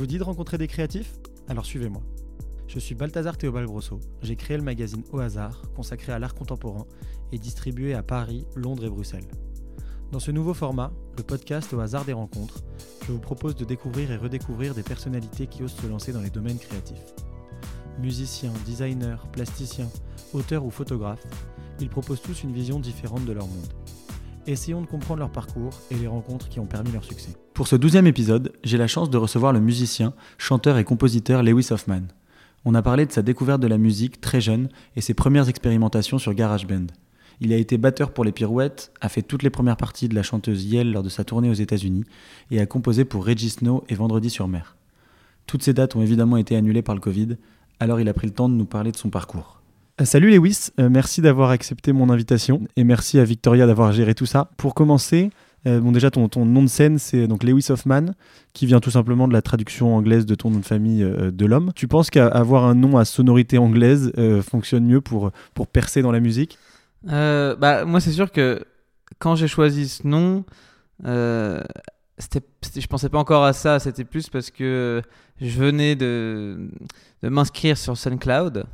vous dit de rencontrer des créatifs? Alors suivez-moi. Je suis Balthazar Théobald Grosso. J'ai créé le magazine Au hasard, consacré à l'art contemporain et distribué à Paris, Londres et Bruxelles. Dans ce nouveau format, le podcast Au hasard des rencontres, je vous propose de découvrir et redécouvrir des personnalités qui osent se lancer dans les domaines créatifs. Musiciens, designers, plasticiens, auteurs ou photographes, ils proposent tous une vision différente de leur monde. Essayons de comprendre leur parcours et les rencontres qui ont permis leur succès. Pour ce douzième épisode, j'ai la chance de recevoir le musicien, chanteur et compositeur Lewis Hoffman. On a parlé de sa découverte de la musique très jeune et ses premières expérimentations sur GarageBand. Il a été batteur pour les Pirouettes, a fait toutes les premières parties de la chanteuse Yelle lors de sa tournée aux États-Unis et a composé pour Reggie Snow et Vendredi sur mer. Toutes ces dates ont évidemment été annulées par le Covid, alors il a pris le temps de nous parler de son parcours. Euh, salut Lewis, euh, merci d'avoir accepté mon invitation et merci à Victoria d'avoir géré tout ça. Pour commencer, euh, bon déjà ton, nom de scène c'est donc Lewis Hoffman qui vient tout simplement de la traduction anglaise de ton nom de famille de l'homme. Tu penses qu'avoir un nom à sonorité anglaise fonctionne mieux pour, pour percer dans la musique? Bah, Moi c'est sûr que quand j'ai choisi ce nom, c'était, je pensais pas encore à ça, c'était plus parce que je venais de, de m'inscrire sur SoundCloud.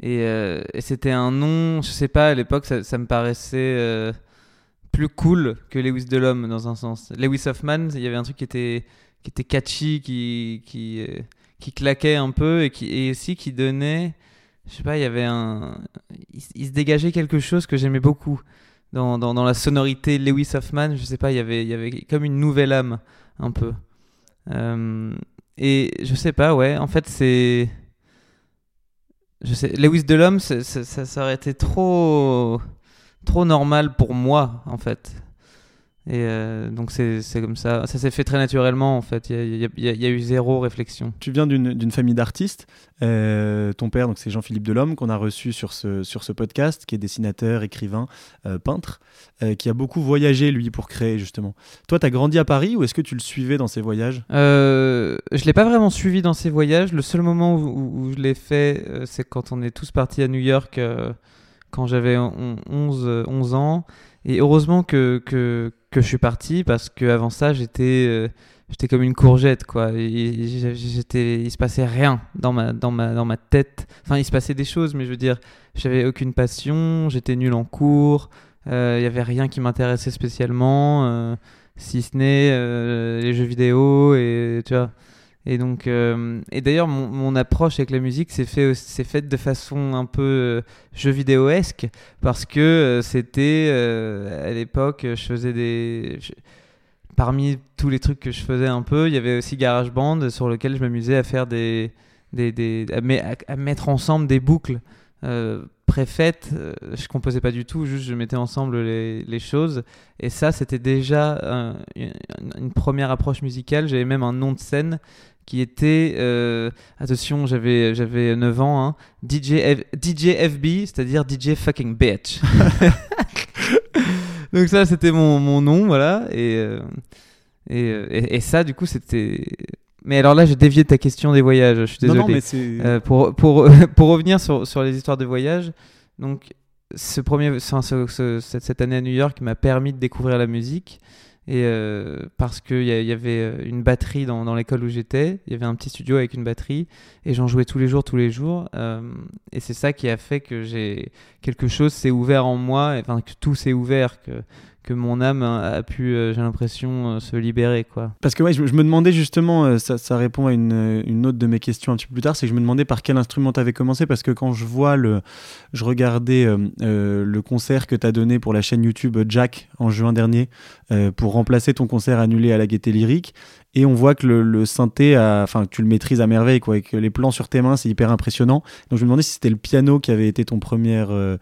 Et, euh, et, c'était un nom, je sais pas, à l'époque, ça, me paraissait euh, plus cool que Lewis Delhomme dans un sens. Lewis Hoffman, il y avait un truc qui était, qui était catchy, qui, qui, euh, qui claquait un peu et, qui, et aussi qui donnait, je sais pas, il y avait un. Il, se dégageait quelque chose que j'aimais beaucoup. Dans, dans, dans, la sonorité Lewis Hoffman, je sais pas, il y avait, il y avait comme une nouvelle âme, un peu. et je sais pas, ouais, en fait, c'est je sais, Lewis Delhomme, ça, ça, ça aurait été trop, trop normal pour moi, en fait. Et euh, donc c'est comme ça. Ça s'est fait très naturellement en fait. Il y, y, y a, eu zéro réflexion. Tu viens d'une famille d'artistes. Euh, ton père, donc c'est Jean-Philippe Delhomme qu'on a reçu sur ce, sur ce podcast, qui est dessinateur, écrivain, euh, peintre, qui a beaucoup voyagé lui pour créer justement. Toi, tu as grandi à Paris ou est-ce que tu le suivais dans ses voyages? Je l'ai pas vraiment suivi dans ses voyages. Le seul moment où, où je l'ai fait, c'est quand on est tous partis à New York quand j'avais 11, 11 ans. Et heureusement que, que, que je suis parti parce qu'avant ça, j'étais euh, j'étais comme une courgette quoi. J'étais, il se passait rien dans ma, dans, ma, dans ma tête. Enfin, il se passait des choses, mais je veux dire, j'avais aucune passion, j'étais nul en cours, euh, il y avait rien qui m'intéressait spécialement, euh, si ce n'est les jeux vidéo et tu vois. Et donc, euh, et d'ailleurs, mon, mon, approche avec la musique s'est fait, c'est faite de façon un peu euh, jeu vidéo-esque parce que euh, c'était à l'époque, je faisais des. parmi tous les trucs que je faisais un peu, il y avait aussi GarageBand sur lequel je m'amusais à faire des, des, des à, mettre ensemble des boucles préfaites. je composais pas du tout, juste je mettais ensemble les, les choses. Et ça, c'était déjà une, une, première approche musicale. J'avais même un nom de scène qui était, euh, attention, j'avais, j'avais 9 ans, hein, DJ, DJ FB, c'est-à-dire DJ fucking bitch. Donc ça, c'était mon, mon, nom, voilà. Et, euh, euh, et, et, ça, du coup, c'était... Mais alors là, j'ai dévié ta question des voyages, je suis désolé. Non, non, mais euh, pour, pour, pour revenir sur, sur les histoires de voyage, donc ce premier, ce, cette année à New York m'a permis de découvrir la musique. Et euh, parce qu'il y, y, avait euh, une batterie dans, dans l'école où j'étais, il y avait un petit studio avec une batterie, et j'en jouais tous les jours, tous les jours. Euh, et c'est ça qui a fait que j'ai quelque chose s'est ouvert en moi, enfin que tout s'est ouvert, que, que mon âme a pu, euh, j'ai l'impression, euh, se libérer. Quoi. Parce que ouais, je, me demandais justement, euh, ça, répond à une, une, autre de mes questions un petit peu plus tard, c'est que je me demandais par quel instrument tu commencé, parce que quand je vois le. Je regardais le concert que tu as donné pour la chaîne YouTube Jack en juin dernier, pour remplacer ton concert annulé à la Gaieté Lyrique, et on voit que le, le synthé, enfin, tu le maîtrises à merveille, quoi, et que les plans sur tes mains, c'est hyper impressionnant. Donc je me demandais si c'était le piano qui avait été ton premier, euh,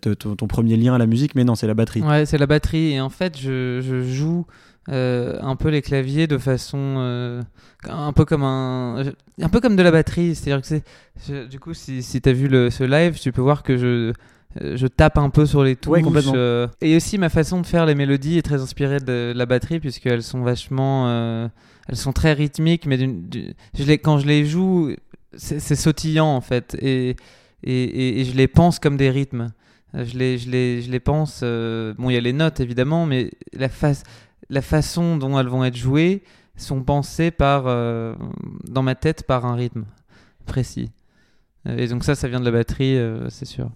ton, ton, premier lien à la musique, mais non, c'est la batterie. Ouais, c'est la batterie. Et en fait, je, je joue euh, un peu les claviers de façon euh, un peu comme un un peu comme de la batterie. C'est-à-dire que du coup, si, si tu vu le, ce live, tu peux voir que je euh, je tape un peu sur les touches. Ouais, euh, et aussi ma façon de faire les mélodies est très inspirée de la batterie puisqu'elles sont vachement, euh, elles sont très rythmiques, mais je les, quand je les joue, c'est sautillant en fait, et, et, et, je les pense comme des rythmes. Je les, je les, je les pense. bon, il y a les notes évidemment, mais la, la façon dont elles vont être jouées, sont pensés par, euh, dans ma tête par un rythme précis. Euh, Et donc ça, ça vient de la batterie, euh, c'est sûr.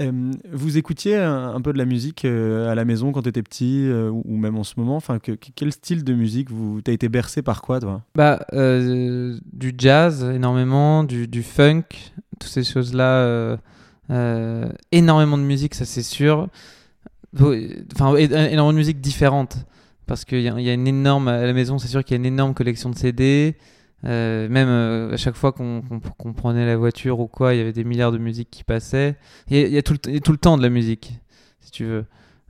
Vous écoutiez un, peu de la musique euh, à la maison quand tu étais petit euh, ou, même en ce moment? Enfin, que, que- Quel style de musique vous T'as été bercé par quoi, toi? Bah, euh, du jazz énormément, du, funk, toutes ces choses-là, énormément de musique, ça c'est sûr. Enfin, énormément de musique différente. Parce qu'il y a une énorme, à la maison, c'est sûr qu'il y a une énorme collection de CD. Euh, même euh, à chaque fois qu'on prenait la voiture ou quoi, il y avait des milliards de musiques qui passaient. Il y a, tout, le, temps de la musique, si tu veux.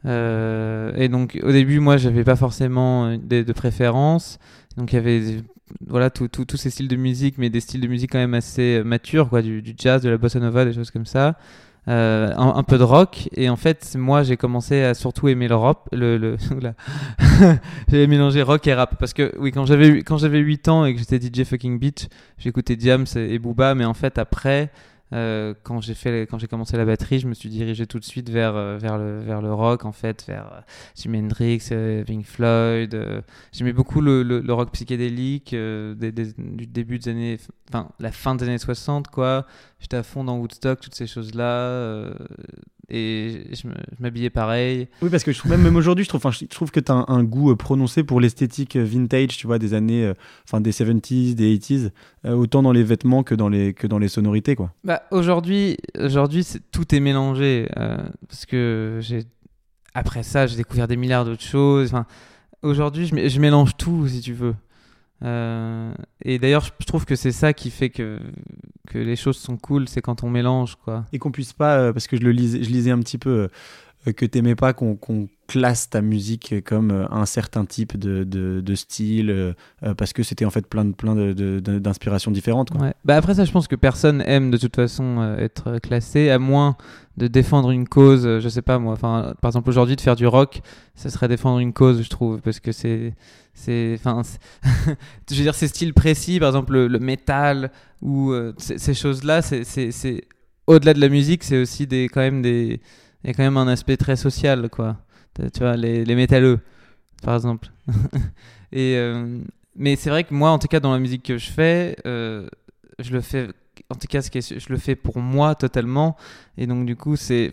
Euh, et donc au début, moi, j'avais pas forcément de, préférence. Donc il y avait voilà tous ces styles de musique, mais des styles de musique quand même assez matures, quoi, du jazz, de la bossa nova, des choses comme ça. Euh, un, peu de rock. Et en fait moi j'ai commencé à surtout aimer le rap le, le j'avais mélangé rock et rap. Parce que oui quand j'avais quand j'avais 8 ans et que j'étais DJ fucking beach j'écoutais Diams et Booba. Mais en fait après euh, quand j'ai fait quand j'ai commencé la batterie je me suis dirigé tout de suite vers euh, vers le vers le rock en fait vers euh, Jimi Hendrix Pink Floyd j'aimais beaucoup le, le, rock psychédélique des- des- du début des années enfin la fin des années 60 quoi. J'étais à fond dans Woodstock toutes ces choses là et je m'habillais pareil Oui, parce que je trouve, même, même aujourd'hui, je trouve, je trouve que tu as un, un goût euh, prononcé pour l'esthétique euh, vintage, tu vois, des années, euh, enfin, des 70s, des 80s, euh, autant dans les vêtements que dans les, que dans les sonorités, quoi. Bah, aujourd'hui, aujourd'hui c'est- tout est mélangé. euh, parce que j'ai après ça, j'ai découvert des milliards d'autres choses. Aujourd'hui, je, je mélange tout, si tu veux. Euh, et d'ailleurs, je- trouve que c'est ça qui fait que, que les choses sont cool, c'est quand on mélange, quoi. Et qu'on puisse pas, euh, parce que je le lisais, je lisais un petit peu, euh, que t'aimais pas qu'on classe ta musique comme euh, un certain type de, style, euh, euh, parce que c'était en fait plein de plein d'inspirations différentes. Bah après ça, je pense que personne aime de toute façon euh, être classé, à moins de défendre une cause. euh, je sais pas moi. Enfin, par exemple aujourd'hui, de faire du rock, ça serait défendre une cause, je trouve, parce que c'est, c'est, enfin, je veux dire, ces styles précis, par exemple le, le métal ou euh, ces c'est, c'est, c'est au-delà de la musique, c'est aussi des, quand même des, il y a quand même un aspect très social, quoi. Tu vois, les, les métalleux, par exemple. Et euh, mais c'est vrai que moi, en tout cas, dans la musique que je fais, euh, je le fais. En tout cas, je le fais pour moi totalement. Et donc, du coup, c'est,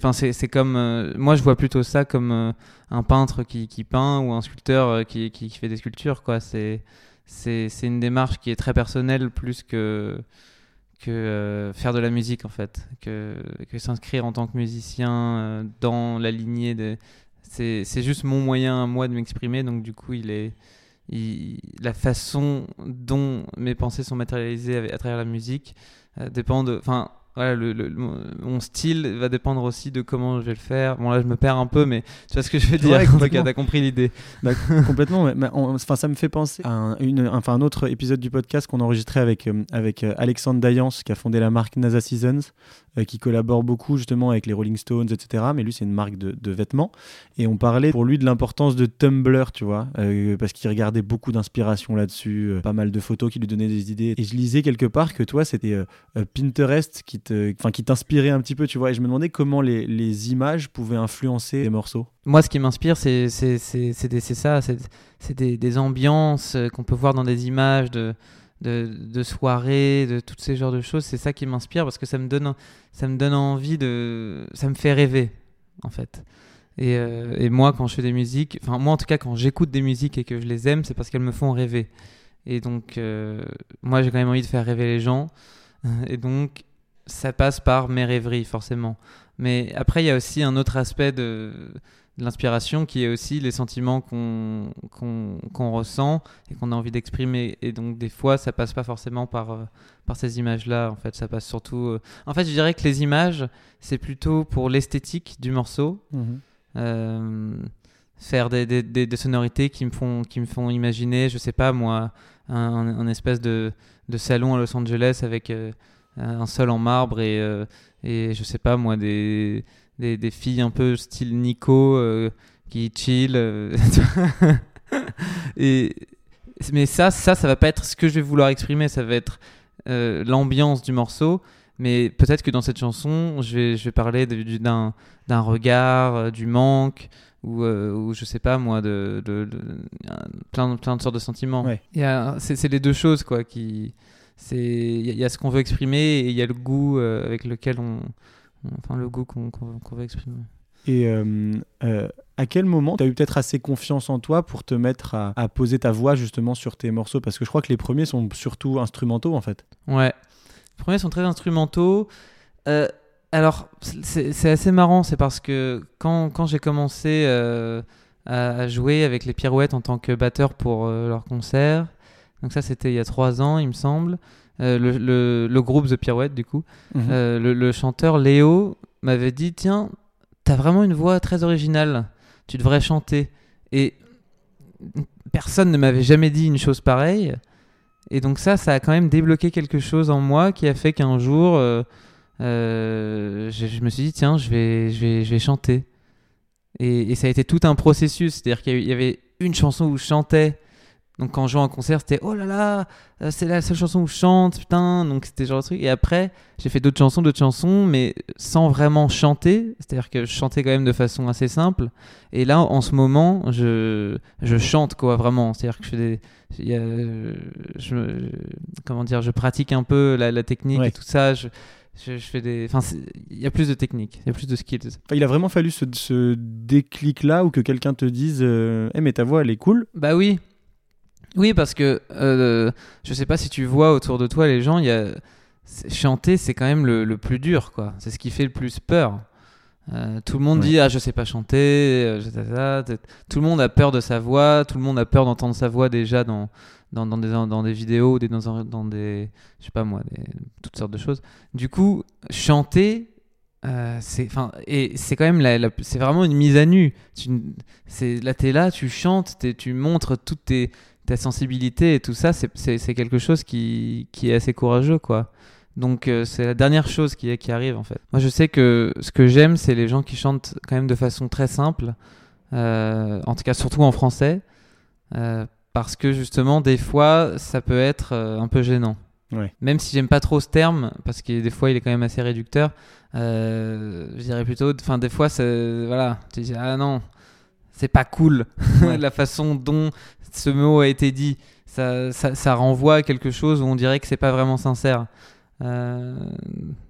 comme, euh, moi, je vois plutôt ça comme un peintre qui, qui peint ou un sculpteur qui, qui, fait des sculptures, quoi. C'est une démarche qui est très personnelle plus que que euh, faire de la musique en fait, que, que s'inscrire en tant que musicien euh, dans la lignée de, c'est, juste mon moyen à moi de m'exprimer. Donc, du coup, il est il- la façon dont mes pensées sont matérialisées à travers la musique euh, dépend de. Enfin, voilà, le, le- mon style va dépendre aussi de comment je vais le faire. Bon, là, je me perds un peu, mais tu vois ce que je veux dire. Ouais, en tout cas, t'as compris l'idée. Bah, complètement. on- Enfin, ça me fait penser à un, une- enfin, un autre épisode du podcast qu'on a enregistré avec, euh, avec euh, Alexandre Dayance, qui a fondé la marque NASA Seasons, euh, qui collabore beaucoup justement avec les Rolling Stones, etc. Mais lui, c'est une marque de, de vêtements. Et on parlait pour lui de l'importance de Tumblr, tu vois, parce qu'il regardait beaucoup d'inspiration là-dessus, pas mal de photos qui lui donnaient des idées. Et je lisais quelque part que toi, c'était Pinterest qui qui t'inspirait un petit peu, tu vois. Et je me demandais comment les, images pouvaient influencer les morceaux. Moi, ce qui m'inspire, c'est ça, c'est c'est des, des ambiances euh, qu'on peut voir dans des images de, de, de soirées, de tous ces genres de choses. C'est ça qui m'inspire parce que ça me donne, ça me donne envie de, ça me fait rêver, en fait. Et, euh, et moi, quand je fais des musiques, enfin moi en tout cas, quand j'écoute des musiques et que je les aime, c'est parce qu'elles me font rêver. Et donc, euh, moi, j'ai quand même envie de faire rêver les gens. Et donc, ça passe par mes rêveries, forcément. Mais après, il y a aussi un autre aspect de, de l'inspiration qui est aussi les sentiments qu'on qu'on qu'on ressent et qu'on a envie d'exprimer. Et donc, des fois, ça passe pas forcément par, euh, par ces images-là. En fait, ça passe surtout. euh, En fait, je dirais que les images, c'est plutôt pour l'esthétique du morceau. Euh, faire des, des, des- des sonorités qui me font qui me font imaginer je sais pas moi un, un espèce de, de salon à Los Angeles avec un sol en marbre et euh, et je sais pas moi des des, des filles un peu style Nico euh, qui chill euh, et mais ça ça ça va pas être ce que je vais vouloir exprimer ça va être euh, l'ambiance du morceau mais peut-être que dans cette chanson je vais je vais parler d'un d'un regard, euh, du manque, ou, euh, ou je sais pas moi, de, de- plein, plein de sortes de sentiments. Ouais. C'est c'est les deux choses quoi qui. C'est- Il y, a- il y a ce qu'on veut exprimer et il y a le goût euh, avec lequel on. on- Enfin, le goût qu'on veut exprimer. Et euh, euh, à quel moment tu as eu peut-être assez confiance en toi pour te mettre à, à poser ta voix justement sur tes morceaux? Parce que je crois que les premiers sont surtout instrumentaux en fait. Ouais. Les premiers sont très instrumentaux. Alors, c'est assez marrant, c'est parce que quand, quand j'ai commencé à, à jouer avec les Pirouettes en tant que batteur pour leur concert, donc ça c'était il y a trois ans, il me semble, euh, le, le- le groupe The Pirouettes du coup, Mhm. euh, le, le chanteur Léo m'avait dit Tiens, t'as vraiment une voix très originale, tu devrais chanter. Et personne ne m'avait jamais dit une chose pareille. Et donc, ça, ça a quand même débloqué quelque chose en moi qui a fait qu'un jour, euh, je, je me suis dit Tiens, je vais, je vais, je vais chanter. Et, et ça a été tout un processus. C'est-à-dire qu'il y avait une chanson où je chantais. Donc quand je jouais en concert, c'était oh là là, euh, c'est la seule chanson où je chante, putain. Donc c'était genre le truc. Et après, j'ai fait d'autres chansons, d'autres chansons, mais sans vraiment chanter. C'est-à-dire que je chantais quand même de façon assez simple. Et là, en ce moment, je, je chante quoi, vraiment. C'est-à-dire que je fais des. il y a, je, me- comment dire, je pratique un peu la, la technique Ouais. et tout ça. Je, je, je fais des. Enfin, il y a plus de technique, il y a plus de skills. Enfin, il a vraiment fallu ce, ce déclic-là où que quelqu'un te dise euh, Eh, mais ta voix elle est cool. Bah oui. Oui, parce que euh, je sais pas si tu vois autour de toi les gens, il y a chanter, c'est quand même le, le plus dur, quoi. C'est ce qui fait le plus peur. Euh, tout le monde Ouais. dit ah je sais pas chanter, euh, tout le monde a peur de sa voix, tout le monde a peur d'entendre sa voix déjà dans dans, dans des dans des vidéos, des, dans, des je sais pas moi, des, toutes sortes de choses. Du coup, chanter euh, c'est enfin et c'est quand même la, la- c'est vraiment une mise à nu. Tu, c'est là t'es là, tu chantes, t'es- tu montres toute tes, ta sensibilité et tout ça. C'est, quelque chose qui, qui est assez courageux quoi. Donc euh, c'est la dernière chose qui, qui arrive en fait. Moi je sais que ce que j'aime c'est les gens qui chantent quand même de façon très simple, euh, en tout cas surtout en français, euh, parce que justement des fois ça peut être un peu gênant. Ouais. Même si j'aime pas trop ce terme, parce que des fois il est quand même assez réducteur, je dirais plutôt, enfin des fois voilà, tu dis ah non, c'est pas cool Ouais. la façon dont ce mot a été dit. Ça, ça, ça renvoie à quelque chose où on dirait que c'est pas vraiment sincère. Euh,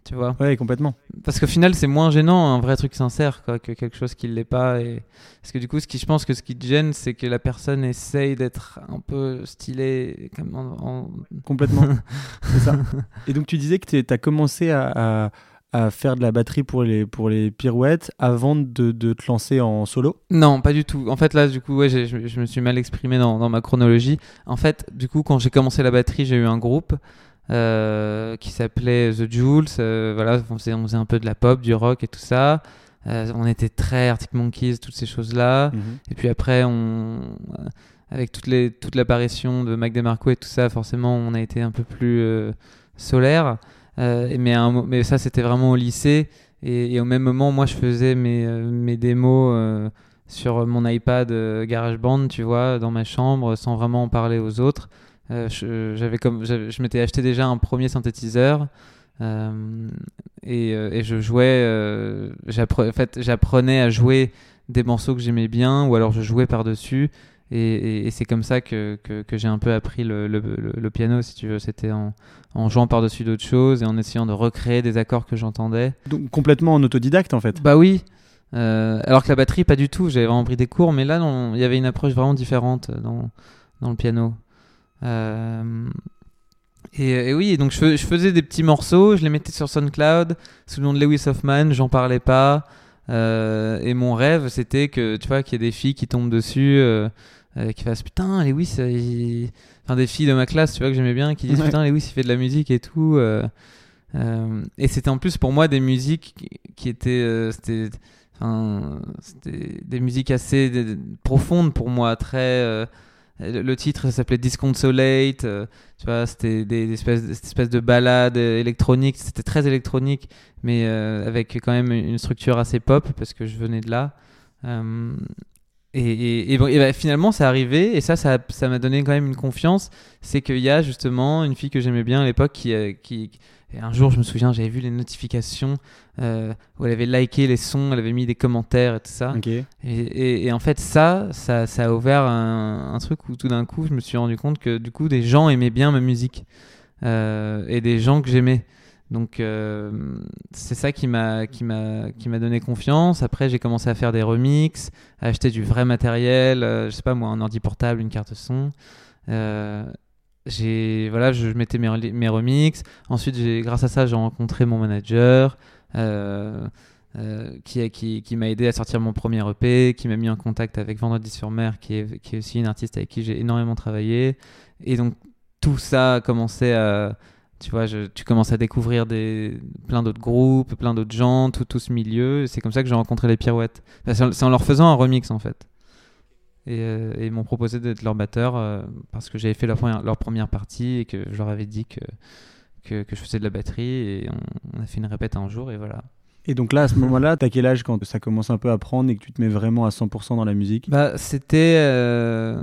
tu vois Ouais, complètement. Parce qu'au final, c'est moins gênant un vrai truc sincère quoi, que quelque chose qui l'est pas. Et... Parce que du coup, ce qui, je pense que ce qui te gêne, c'est que la personne essaye d'être un peu stylée. Comme en- en- Complètement. c'est ça. Et donc tu disais que tu as commencé à, à- à faire de la batterie pour les, pour les pirouettes avant de, de te lancer en solo. Non, pas du tout. En fait, là, du coup, ouais, je, je me suis mal exprimé dans, dans ma chronologie. En fait, du coup, quand j'ai commencé la batterie, j'ai eu un groupe euh, qui s'appelait The Jules. euh, voilà, on faisait, on faisait un peu de la pop, du rock et tout ça. Euh, on était très Arctic Monkeys, toutes ces choses-là. Et puis après, on, avec toutes les, toute l'apparition de Mac DeMarco et tout ça, forcément, on a été un peu plus solaire. Euh, mais, mais ça, c'était vraiment au lycée. Et, au même moment, moi, je faisais mes, euh, mes démos euh, sur mon iPad euh, GarageBand, tu vois, dans ma chambre, sans vraiment en parler aux autres. Je, comme, je m'étais acheté déjà un premier synthétiseur. et, et je jouais, en fait, j'apprenais à jouer des morceaux que j'aimais bien, ou alors je jouais par-dessus. Et, et- et c'est comme ça que, que, que j'ai un peu appris le, le, piano, si tu veux. C'était en, en jouant par-dessus d'autres choses et en essayant de recréer des accords que j'entendais. Donc complètement en autodidacte en fait. Bah oui. Euh, alors que la batterie, pas du tout. J'avais vraiment pris des cours, mais là, il y avait une approche vraiment différente dans, dans le piano. Euh, et, et oui, donc je, je faisais des petits morceaux, je les mettais sur SoundCloud sous le nom de Lewis Hoffman, j'en parlais pas. Euh, et mon rêve, c'était que tu vois qu'il y ait des filles qui tombent dessus, euh, euh, qui fassent putain Lewis, il- enfin des filles de ma classe, tu vois que j'aimais bien, qui disent Ouais. putain Lewis il fait de la musique et tout. et c'était en plus pour moi des musiques qui, étaient, c'était, enfin, c'était des musiques assez profondes pour moi, très. Euh, le titre ça s'appelait Disconsolate, euh, tu vois, c'était des, des espèces, des espèces de ballades euh, électroniques, c'était très électronique, mais avec quand même une structure assez pop parce que je venais de là. Et, et, et bon, et bah, finalement, c'est arrivé, et ça, ça ça m'a donné quand même une confiance. C'est qu'il y a justement une fille que j'aimais bien à l'époque qui Et un jour, je me souviens, j'avais vu les notifications euh, où elle avait liké les sons, elle avait mis des commentaires et tout ça. Et, et- et en fait, ça, ça, ça a ouvert un, un truc où tout d'un coup, je me suis rendu compte que du coup, des gens aimaient bien ma musique euh, et des gens que j'aimais. Donc, euh, c'est ça qui m'a qui m'a qui m'a donné confiance. Après, j'ai commencé à faire des remixes, à acheter du vrai matériel. je sais pas moi, un ordi portable, une carte son. Euh, j'ai voilà, je mettais mes, mes remixes. Ensuite, grâce à ça, j'ai rencontré mon manager. euh, euh, qui, qui, qui m'a aidé à sortir mon premier EP, qui m'a mis en contact avec Vendredi sur mer, qui est, qui est aussi une artiste avec qui j'ai énormément travaillé. Et donc tout ça a commencé à... Tu vois, je- tu commences à découvrir des, plein d'autres groupes, plein d'autres gens, tout, tout ce milieu. C'est comme ça que j'ai rencontré les Pirouettes. C'est en leur faisant un remix en fait. Et, euh, et ils m'ont proposé d'être leur batteur euh, parce que j'avais fait leur première, leur première partie et que je leur avais dit que, que, que je faisais de la batterie. Et on, on a fait une répète un jour et voilà. Et donc là, à ce moment-là, t'as quel âge quand ça commence un peu à prendre et que tu te mets vraiment à 100% dans la musique? Bah, c'était euh,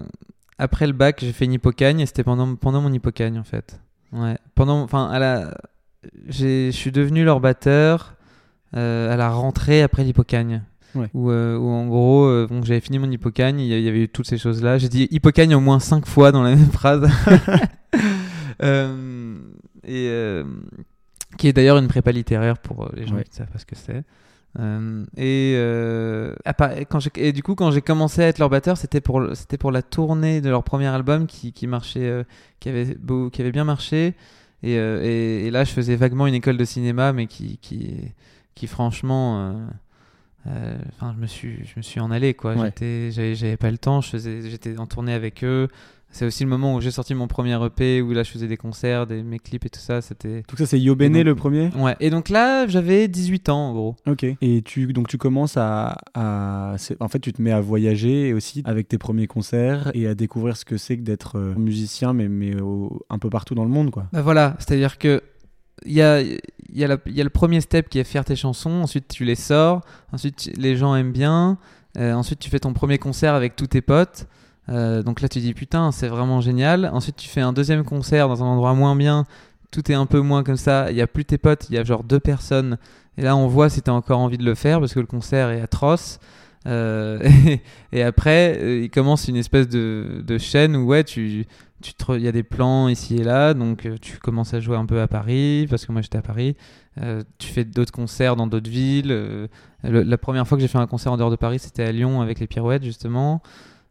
après le bac, j'ai fait une hypocagne et c'était pendant, pendant mon hypocagne en fait. Ouais, pendant, enfin, à la, je suis devenu leur batteur euh, à la rentrée après l'hypocagne. Ouais. Où, euh, où en gros, euh, bon, j'avais fini mon hypocagne, il y avait eu toutes ces choses-là. J'ai dit hypocagne au moins cinq fois dans la même phrase. Euh, et euh, qui est d'ailleurs une prépa littéraire pour les gens Ouais. qui ne savent pas ce que c'est. Euh, et, euh, quand et du coup, quand j'ai commencé à être leur batteur, c'était pour, c'était pour la tournée de leur premier album qui, qui marchait, euh, qui, avait beau- qui avait bien marché. Et, et, et là, je faisais vaguement une école de cinéma, mais qui, qui, qui franchement, enfin, je me suis, je me suis en allé quoi. Ouais. J'étais, j'avais, pas le temps. J'étais en tournée avec eux. C'est aussi le moment où j'ai sorti mon premier EP, où là, je faisais des concerts, des, mes clips et tout ça. C'était Donc ça, c'est Yo Bene donc- le premier ouais. Et donc là, j'avais 18 ans en gros. Ok. Et tu, donc tu commences à, à- c'est- En fait, tu te mets à voyager aussi avec tes premiers concerts et à découvrir ce que c'est que d'être euh, musicien, mais, mais au- un peu partout dans le monde, quoi. Bah voilà, c'est-à-dire que il y a, le premier step qui est faire tes chansons, ensuite tu les sors, ensuite tu- les gens aiment bien, euh, ensuite tu fais ton premier concert avec tous tes potes. euh, donc là tu dis putain c'est vraiment génial. Ensuite tu fais un deuxième concert dans un endroit moins bien, tout est un peu moins comme ça, il y a plus tes potes, il y a genre deux personnes. Et là on voit si t'as encore envie de le faire parce que le concert est atroce. Euh, et, après euh, il commence une espèce de, chaîne où ouais tu il y a des plans ici et là, donc euh, tu commences à jouer un peu à Paris, parce que moi j'étais à Paris. Tu fais d'autres concerts dans d'autres villes. le- la première fois que j'ai fait un concert en dehors de Paris, c'était à Lyon avec les Pirouettes, justement.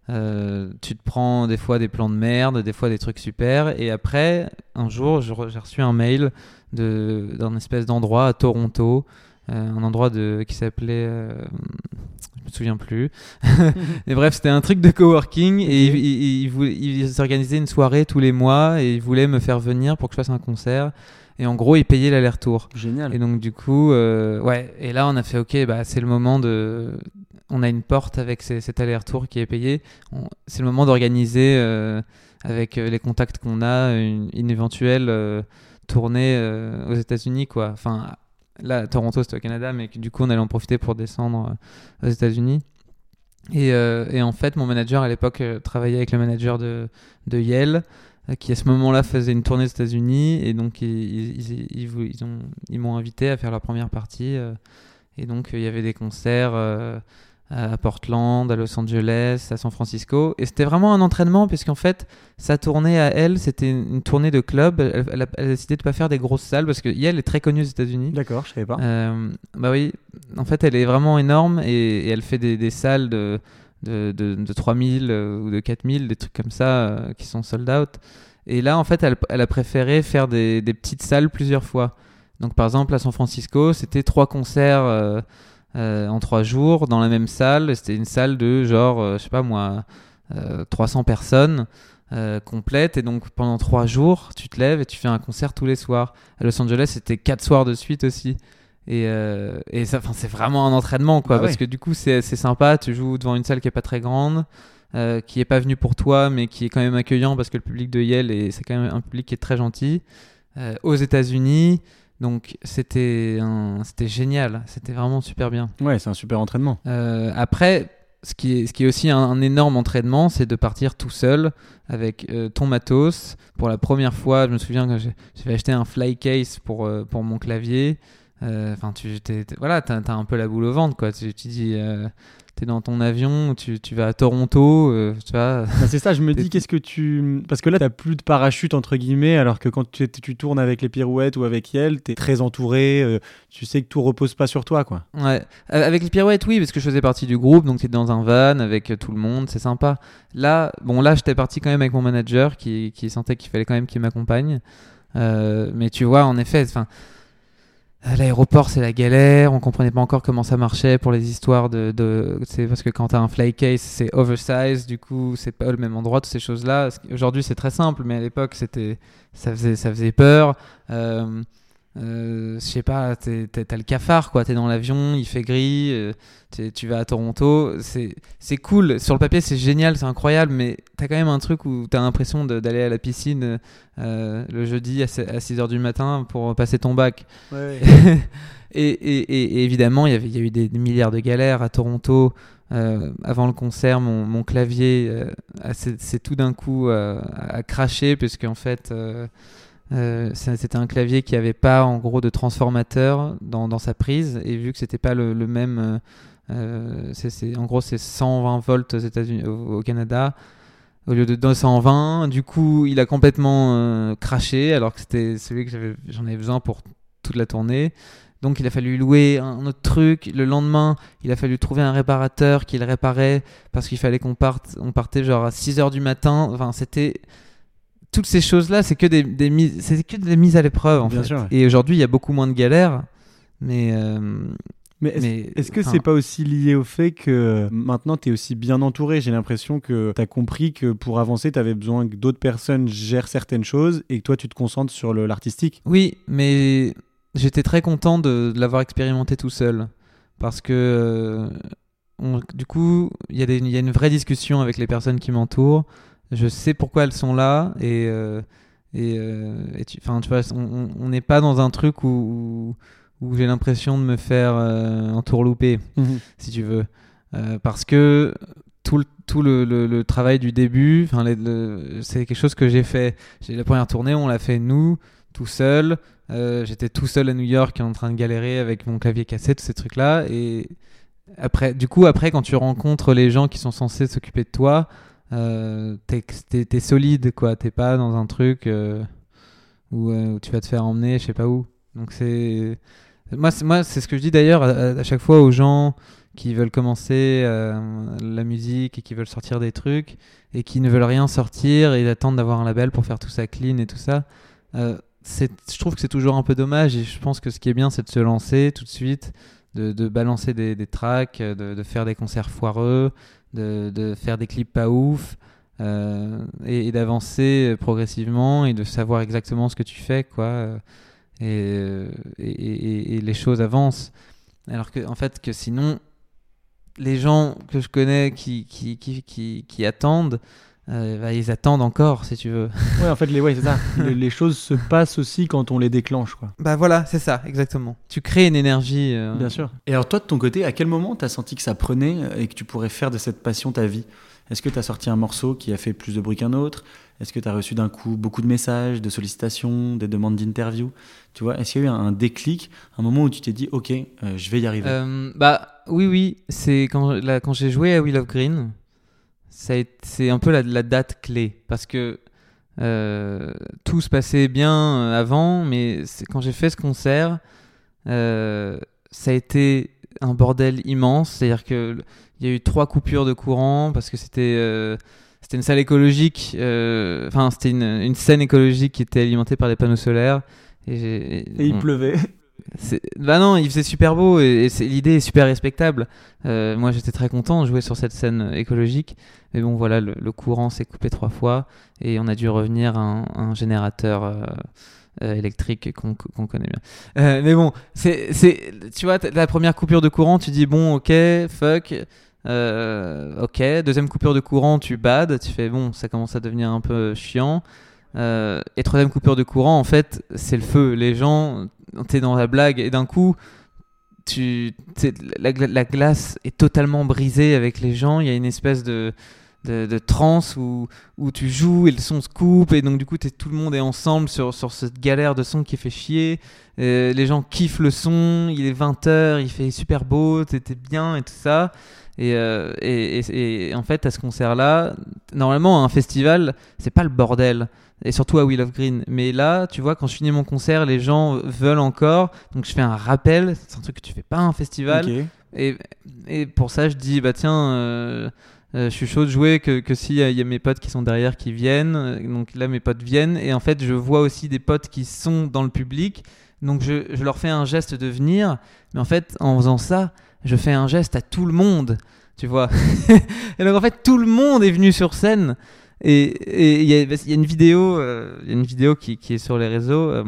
Tu te prends des fois des plans de merde, des fois des trucs super. Et après, un jour, j'ai reçu un mail d'un espèce d'endroit à Toronto, un endroit qui s'appelait. Me souviens plus. et bref, c'était un truc de coworking et ils, ils voulaient- ils organisaient une soirée tous les mois et ils voulaient me faire venir pour que je fasse un concert. Et en gros, ils payaient l'aller-retour. Génial. Et donc du coup, euh, ouais. Et là, on a fait OK, bah c'est le moment de. On a une porte avec ces- cet aller-retour qui est payé. On- C'est le moment d'organiser euh, avec euh, les contacts qu'on a une, une éventuelle euh, tournée euh, aux États-Unis, quoi. Enfin, là, Toronto, c'était au Canada, mais du coup, on allait en profiter pour descendre euh, aux États-Unis. Et, euh, et en fait, mon manager à l'époque euh, travaillait avec le manager de, de Yale, qui à ce moment-là faisait une tournée aux États-Unis. Et donc, ils, ils, ils, ils ont, ils m'ont invité à faire la première partie. et donc, il y avait des concerts à Portland, à Los Angeles, à San Francisco. Et c'était vraiment un entraînement, puisqu'en fait, sa tournée à elle, c'était une tournée de club. Elle, elle a, elle a décidé de pas faire des grosses salles, parce que Yale est très connue aux États-Unis. D'accord, je savais pas. Euh, bah oui, en fait, elle est vraiment énorme et, et elle fait des, des salles de, de, de, de 3000 euh, ou de 4000, des trucs comme ça euh, qui sont sold out. Et là, en fait, elle, elle a préféré faire des, des petites salles plusieurs fois. Donc, par exemple, à San Francisco, c'était trois concerts euh, euh, en trois jours dans la même salle. C'était une salle de genre, euh, je sais pas moi, euh, 300 personnes. euh, complète et donc pendant trois jours tu te lèves et tu fais un concert tous les soirs à Los Angeles c'était quatre soirs de suite aussi et, euh, et ça, c'est vraiment un entraînement, quoi, Bah parce ouais. que du coup, c'est c'est sympa. Tu joues devant une salle qui est pas très grande, qui est pas venue pour toi, mais qui est quand même accueillant parce que le public de Yale, est- c'est quand même un public qui est très gentil. Aux États-Unis, donc c'était un- c'était génial. C'était vraiment super bien. Ouais, c'est un super entraînement. Euh, après, ce qui est, ce qui est aussi un, énorme entraînement, c'est de partir tout seul avec euh, ton matos. Pour la première fois, je me souviens que j'avais acheté un fly case pour, euh, pour mon clavier. Enfin, tu voilà, t'as as un peu la boule au ventre, quoi. Tu, tu dis, dans ton avion, tu, tu vas à Toronto, euh, tu vois. Bah, c'est ça, je me dis, qu'est-ce que tu. Parce que là, tu plus de parachute, entre guillemets, alors que quand tu, tu tournes avec les pirouettes ou avec Yel, tu es très entouré, euh, tu sais que tout repose pas sur toi, quoi. Ouais, avec les pirouettes, oui, parce que je faisais partie du groupe, donc tu es dans un van avec tout le monde, c'est sympa. Là, bon, là, j'étais parti quand même avec mon manager qui, qui sentait qu'il fallait quand même qu'il m'accompagne. Euh, mais tu vois, en effet, enfin L'aéroport, c'est la galère. On comprenait pas encore comment ça marchait pour les histoires de. c'est parce que quand tu as un fly case, c'est oversize, du coup, c'est pas le même endroit, toutes ces choses-là. Aujourd'hui, c'est très simple, mais à l'époque, c'était ça faisait, ça faisait peur. Euh, euh, je sais pas, t'as le cafard, quoi. T'es dans l'avion, il fait gris, euh, tu vas à Toronto. C'est cool. Sur le papier, c'est génial, c'est incroyable, mais t'as quand même un truc où t'as l'impression d'aller à la piscine euh, le jeudi à 6h du matin pour passer ton bac. et, et, et, évidemment, il y, a eu des, milliards de galères à Toronto. avant le concert, mon, mon clavier c'est tout d'un coup à craché, puisque en fait. Euh, c'était un clavier qui avait pas en gros de transformateur dans, sa prise et vu que c'était pas le, même euh, euh en gros c'est 120 volts aux États-Unis au, Canada au lieu de 220 du coup il a complètement euh, craché alors que c'était celui que j'en avais besoin pour toute la tournée donc il a fallu louer un autre truc. Le lendemain, il a fallu trouver un réparateur qui le réparait parce qu'il fallait qu'on parte. On partait genre à 6 heures du matin. Enfin, c'était toutes ces choses-là, c'est que des, des mises, c'est que des mises à l'épreuve en fait. Et aujourd'hui, il y a beaucoup moins de galères, mais. Euh, mais est-ce, que c'est pas aussi lié au fait que maintenant tu es aussi bien entouré? J'ai l'impression que tu as compris que pour avancer, tu avais besoin que d'autres personnes gèrent certaines choses et que toi tu te concentres sur l'artistique. Oui, mais j'étais très content de, l'avoir expérimenté tout seul. Parce que euh, du coup, il y, y, a une vraie discussion avec les personnes qui m'entourent je sais pourquoi elles sont là et euh, et, euh, tu, tu vois on n'est pas dans un truc où, où, j'ai l'impression de me faire euh, entourlouper mhm. si tu veux. Parce que tout le, tout le, le, travail du début c'est quelque chose que j'ai fait. J'ai la première tournée on l'a fait nous tout seul. J'étais tout seul à New York en train de galérer avec mon clavier cassé tous ces trucs là et après du coup après quand tu rencontres les gens qui sont censés s'occuper de toi euh, t'es solide, quoi. T'es pas dans un truc euh, où, euh, où, tu vas te faire emmener, je sais pas où. Donc c'est. Moi, c'est ce que je dis d'ailleurs à, chaque fois aux gens qui veulent commencer la musique et qui veulent sortir des trucs et qui ne veulent rien sortir et attendent d'avoir un label pour faire tout ça clean et tout ça. je trouve que c'est toujours un peu dommage et je pense que ce qui est bien, c'est de se lancer tout de suite, de, balancer des, tracks, de, faire des concerts foireux, de, faire des clips pas ouf euh, et, d'avancer progressivement et de savoir exactement ce que tu fais quoi euh, euh, et, et, les choses avancent. Alors que en fait que sinon les gens que je connais qui, qui, qui, qui, attendent bah, ils attendent encore, si tu veux. Ouais, en fait, les, ouais, ça. les, choses se passent aussi quand on les déclenche, quoi. Bah voilà, c'est ça, exactement. Tu crées une énergie. Bien sûr. Et alors, toi, de ton côté, à quel moment tu as senti que ça prenait et que tu pourrais faire de cette passion ta vie? Est-ce que tu as sorti un morceau qui a fait plus de bruit qu'un autre? Est-ce que tu as reçu d'un coup beaucoup de messages, de sollicitations, des demandes d'interview Tu vois, est-ce qu'il y a eu un, déclic, un moment où tu t'es dit, ok, je vais y arriver? Bah oui, oui. C'est quand, quand j'ai joué à Will of Green c'est un peu la, date clé parce que euh, tout se passait bien euh, avant, mais quand j'ai fait ce concert, euh, ça a été un bordel immense. C'est-à-dire qu'il y a eu trois coupures de courant parce que c'était c'était une salle écologique, enfin c'était une, scène écologique qui était alimentée par des panneaux solaires. Et, et il pleuvait. Bah non, il faisait super beau et, l'idée est super respectable. Euh, moi j'étais très content de jouer sur cette scène écologique. Mais bon voilà, le, courant s'est coupé trois fois et on a dû revenir à un, générateur euh, euh, électrique qu'on connaît bien. mais bon, c'est tu vois, la première coupure de courant, tu dis bon ok, fuck. ok, deuxième coupure de courant, tu bades, tu fais bon, ça commence à devenir un peu chiant. Et troisième coupure de courant, en fait, c'est le feu. Les gens, t'es dans la blague et d'un coup, tu, la, la glace est totalement brisée avec les gens. Il y a une espèce de, de, transe où, où tu joues et le son se coupe. Et donc, du coup, tout le monde est ensemble sur, sur cette galère de son qui fait chier. Euh, les gens kiffent le son. Il est 20h, il fait super beau, t'es bien et tout ça. Et, euh, et- et en fait, à ce concert-là, normalement, un festival, c'est pas le bordel. Et surtout à Wheel of Green. Mais là, tu vois, quand je finis mon concert, les gens veulent encore. Donc je fais un rappel. C'est un truc que tu fais pas à un festival. Et, et pour ça, je dis, bah tiens, euh, euh, je suis chaud de jouer que, que s'il y, a- il y a mes potes qui sont derrière qui viennent. Euh, Donc là, mes potes viennent. Et en fait, je vois aussi des potes qui sont dans le public. Donc je, je leur fais un geste de venir. Mais en fait, en faisant ça, je fais un geste à tout le monde. Tu vois Et donc en fait, tout le monde est venu sur scène. Et il y, a- une vidéo, euh, y a une vidéo qui, est sur les réseaux. euh,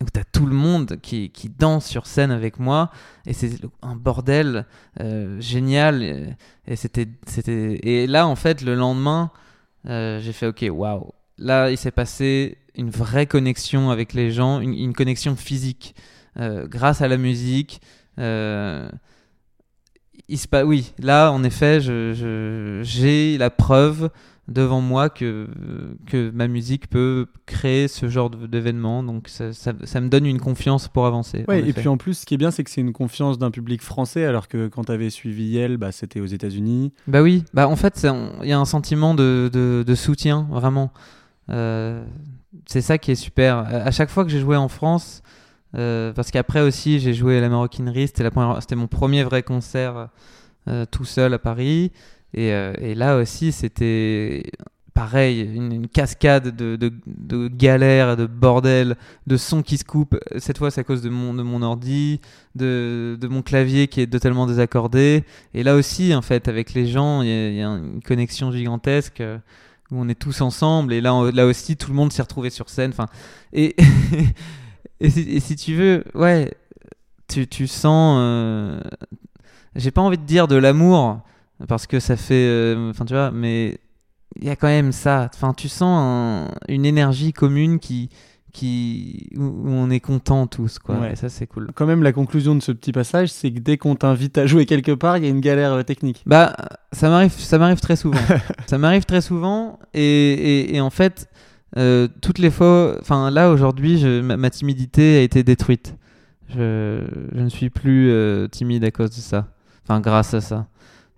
où t'as tout le monde qui, danse sur scène avec moi et c'est un bordel euh, génial et, c'était c'était et là en fait le lendemain euh, j'ai fait ok waouh là il s'est passé une vraie connexion avec les gens une, connexion physique euh, grâce à la musique oui là en effet j'ai la preuve devant moi que, que ma musique peut créer ce genre d'événement. Donc ça, ça, ça me donne une confiance pour avancer. Ouais, et puis en plus, ce qui est bien, c'est que c'est une confiance d'un public français, alors que quand tu avais suivi Yel, bah, c'était aux États-Unis. Bah oui, bah en fait, il y a un sentiment de, de, de soutien, vraiment. Euh, c'est ça qui est super. À chaque fois que j'ai joué en France, euh, parce qu'après aussi, j'ai joué à la Maroquinerie, c'était mon premier vrai concert euh, tout seul à Paris. Et, euh, et là aussi, c'était pareil, une, cascade de, galères, de bordel, de sons qui se coupent. Cette fois, c'est à cause de mon, ordi, de, mon clavier qui est totalement désaccordé. Et là aussi, en fait, avec les gens, il y, a- une connexion gigantesque euh, où on est tous ensemble. Et là, là aussi, tout le monde s'est retrouvé sur scène. Enfin, et, et si tu veux, ouais, tu, tu sens. euh, J'ai pas envie de dire de l'amour parce que ça fait. euh, Enfin, tu vois, mais il y a quand même ça. Enfin, tu sens un- une énergie commune qui. qui où on est content tous, quoi. Ouais. Et ça, c'est cool. Quand même, la conclusion de ce petit passage, c'est que dès qu'on t'invite à jouer quelque part, il y a une galère euh, technique. Bah, ça m'arrive, ça m'arrive très souvent. ça m'arrive très souvent, et, et, et en fait, euh, toutes les fois, enfin là aujourd'hui, ma, ma timidité a été détruite. Je, je ne suis plus euh, timide à cause de ça. Enfin, grâce à ça.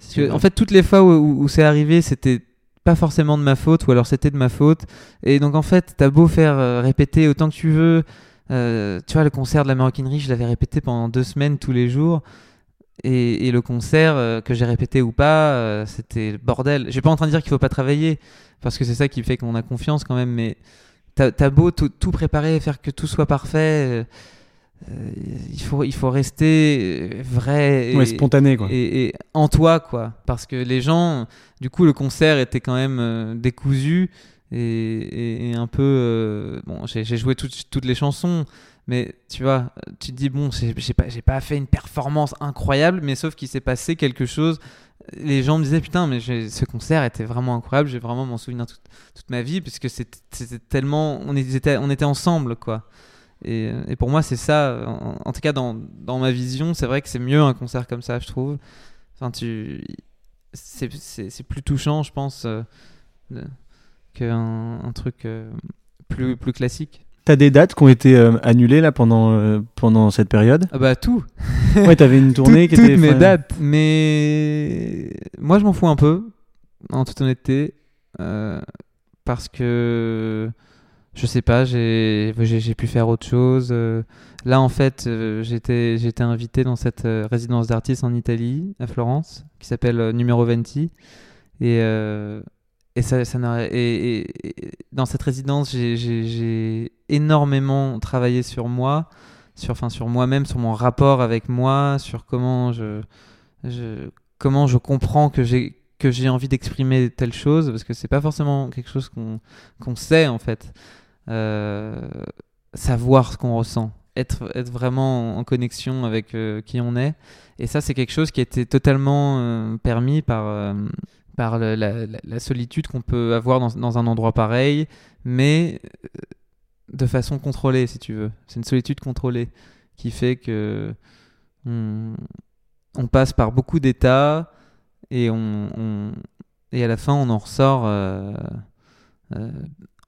Parce que, Ouais. en fait, toutes les fois où, où- où c'est arrivé, c'était pas forcément de ma faute, ou alors c'était de ma faute. Et donc, en fait, t'as beau faire euh, répéter autant que tu veux. euh, tu vois, le concert de la Maroquinerie, je l'avais répété pendant deux semaines tous les jours. Et, et le concert, euh, que j'ai répété ou pas, c'était le bordel. J'ai pas en train de dire qu'il faut pas travailler, parce que c'est ça qui fait qu'on a confiance quand même, mais t'as as beau tout, tout préparer, faire que tout soit parfait, il, faut, il faut rester euh, vrai et, Ouais, spontané, quoi. et- et en toi, quoi. Parce que les gens, du coup, le concert était quand même euh, décousu et, un peu. euh, bon, j'ai joué toutes- toutes les chansons, mais tu vois, tu te dis, bon, j'ai pas, j'ai pas fait une performance incroyable, mais sauf qu'il s'est passé quelque chose. Les gens me disaient, putain, mais ce concert était vraiment incroyable, j'ai vraiment m'en souvenir toute, toute ma vie, puisque c'était c'était tellement. On était, on était ensemble, quoi. Et, et pour moi, c'est ça, en, en tout cas dans, dans ma vision, c'est vrai que c'est mieux un concert comme ça, je trouve. Enfin, tu, c'est, plus touchant, je pense, euh, qu'un un truc euh, plus, plus classique. T'as des dates qui ont été euh, annulées là pendant, euh, pendant cette période? Ah bah tout, Ouais, t'avais une tournée qui était. toutes mes dates. Mais moi, je m'en fous un peu, en toute honnêteté, parce que je sais pas, j'ai pu faire autre chose. euh. Là, en fait, euh, j'étais invité dans cette euh, résidence d'artistes en Italie, à Florence, qui s'appelle Numero 20. Et, et, ça, ça et, et- dans cette résidence, j'ai- énormément travaillé sur moi, sur, enfin, sur moi-même, sur mon rapport avec moi, sur comment je, je, comment je comprends que j'ai que j'ai envie d'exprimer telle chose, parce que c'est pas forcément quelque chose qu'on qu'on sait en fait. Euh, savoir ce qu'on ressent, être, être vraiment en connexion avec euh, qui on est. Et ça, c'est quelque chose qui été totalement euh, permis par, par la, solitude qu'on peut avoir dans, dans un endroit pareil, mais de façon contrôlée, si tu veux. C'est une solitude contrôlée qui fait que on, passe par beaucoup d'états et on, et à la fin on en ressort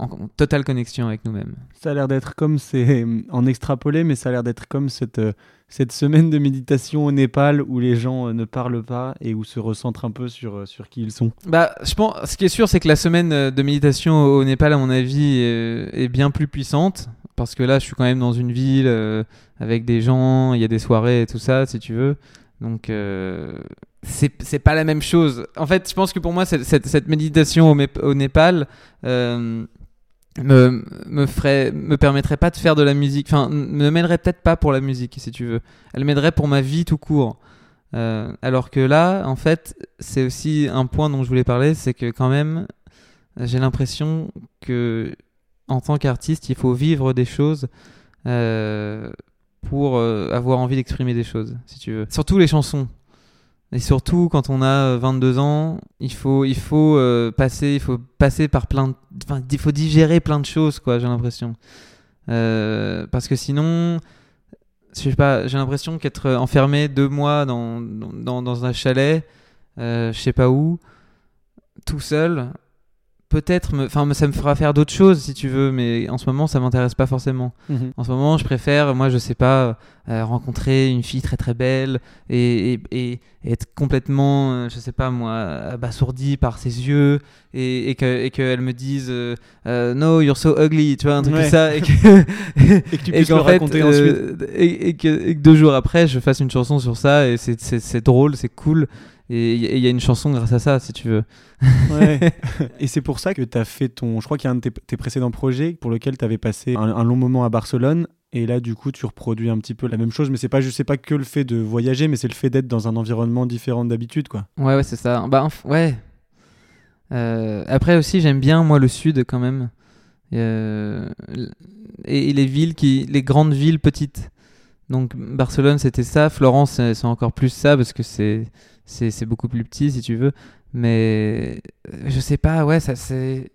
en, totale connexion avec nous-mêmes. Ça a l'air d'être comme, c'est en extrapolé, mais ça a l'air d'être comme cette, euh, cette semaine de méditation au Népal où les gens euh, ne parlent pas et où se recentrent un peu sur, euh, sur qui ils sont. Bah, je pense, ce qui est sûr, c'est que la semaine euh, de méditation au Népal, à mon avis, est, est bien plus puissante. Parce que là, je suis quand même dans une ville euh, avec des gens, il y a des soirées et tout ça, si tu veux. Donc, euh, c'est pas la même chose. En fait, je pense que pour moi, cette, cette, méditation au, au Népal euh, me, me, ferait, me permettrait pas de faire de la musique. Enfin, ne m'aiderait peut-être pas pour la musique, si tu veux. Elle m'aiderait pour ma vie tout court. Euh, alors que là, en fait, c'est aussi un point dont je voulais parler, c'est que quand même, j'ai l'impression que en tant qu'artiste, il faut vivre des choses euh, pour euh, avoir envie d'exprimer des choses, si tu veux. Surtout les chansons. Et surtout quand on a 22 ans, il faut, il faut euh, passer, il faut passer par plein, il faut digérer plein de choses, quoi. J'ai l'impression. Euh, parce que sinon, je sais pas, j'ai l'impression qu'être enfermé deux mois dans, dans, dans un chalet, euh, je sais pas où, tout seul, peut-être, me- enfin, ça me fera faire d'autres choses si tu veux, mais en ce moment, ça m'intéresse pas forcément. En ce moment, je préfère, moi, je sais pas, euh, rencontrer une fille très très belle et, et, et être complètement, euh, je sais pas moi, abasourdi par ses yeux et, et que et qu'elle me dise euh, euh, No, you're so ugly, tu vois, un truc Ouais. comme ça. Et que, Et que tu puisses le fait, raconter euh, ensuite. Et, que, et que deux jours après, je fasse une chanson sur ça et c'est drôle, c'est cool. Et il y a une chanson grâce à ça, si tu veux. Ouais. et c'est pour ça que tu as fait ton. Je crois qu'il y a un de tes, tes précédents projets pour lequel tu avais passé un, un long moment à Barcelone. Et là, du coup, tu reproduis un petit peu la même chose. Mais c'est pas, je sais pas que le fait de voyager, mais c'est le fait d'être dans un environnement différent d'habitude, quoi. Ouais, ouais, c'est ça. Bah, ouais. Euh, après aussi, j'aime bien, moi, le sud quand même. Euh, et, et les villes, qui, les grandes villes petites. Donc, Barcelone, c'était ça. Florence, c'est encore plus ça parce que c'est c'est beaucoup plus petit, si tu veux. Mais euh, je sais pas, ouais, ça, c'est.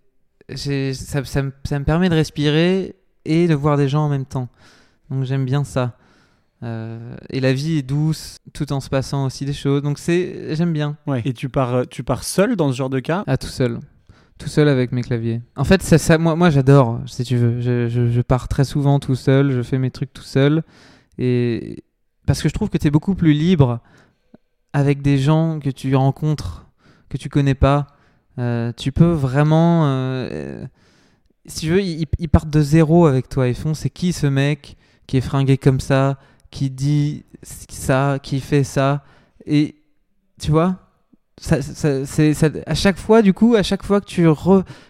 Ça, ça, me, ça me permet de respirer et de voir des gens en même temps. Donc, j'aime bien ça. Euh, et la vie est douce tout en se passant aussi des choses. Donc, c'est j'aime bien. Ouais. Et tu pars, tu pars seul dans ce genre de cas? Ah, tout seul. Tout seul avec mes claviers. En fait, ça, ça, moi, moi j'adore, si tu veux. Je, je, je pars très souvent tout seul, je fais mes trucs tout seul. Et parce que je trouve que tu es beaucoup plus libre avec des gens que tu rencontres, que tu connais pas. Euh, tu peux vraiment. euh, euh, si tu veux, ils, partent de zéro avec toi. Ils font c'est qui ce mec qui est fringué comme ça, qui dit ça, qui fait ça. Et tu vois, ça, à chaque fois, du coup, à chaque fois que tu,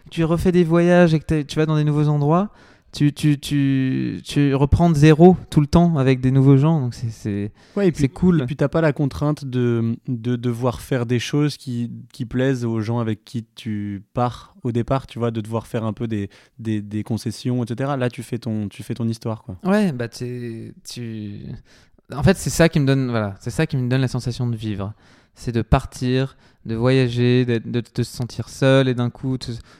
tu refais des voyages et que tu vas dans des nouveaux endroits, tu, tu, tu, tu reprends de zéro tout le temps avec des nouveaux gens. Donc c'est, Ouais, et puis, c'est cool. Et puis t'as pas la contrainte de, de devoir faire des choses qui, qui plaisent aux gens avec qui tu pars au départ, tu vois, de devoir faire un peu des, des, des concessions, etc. Là, tu fais ton, tu fais ton histoire, quoi. Ouais, bah tu. En fait, c'est ça qui me donne, voilà, c'est ça qui me donne la sensation de vivre. C'est de partir, de voyager, d'être- de, te sentir seul et d'un coup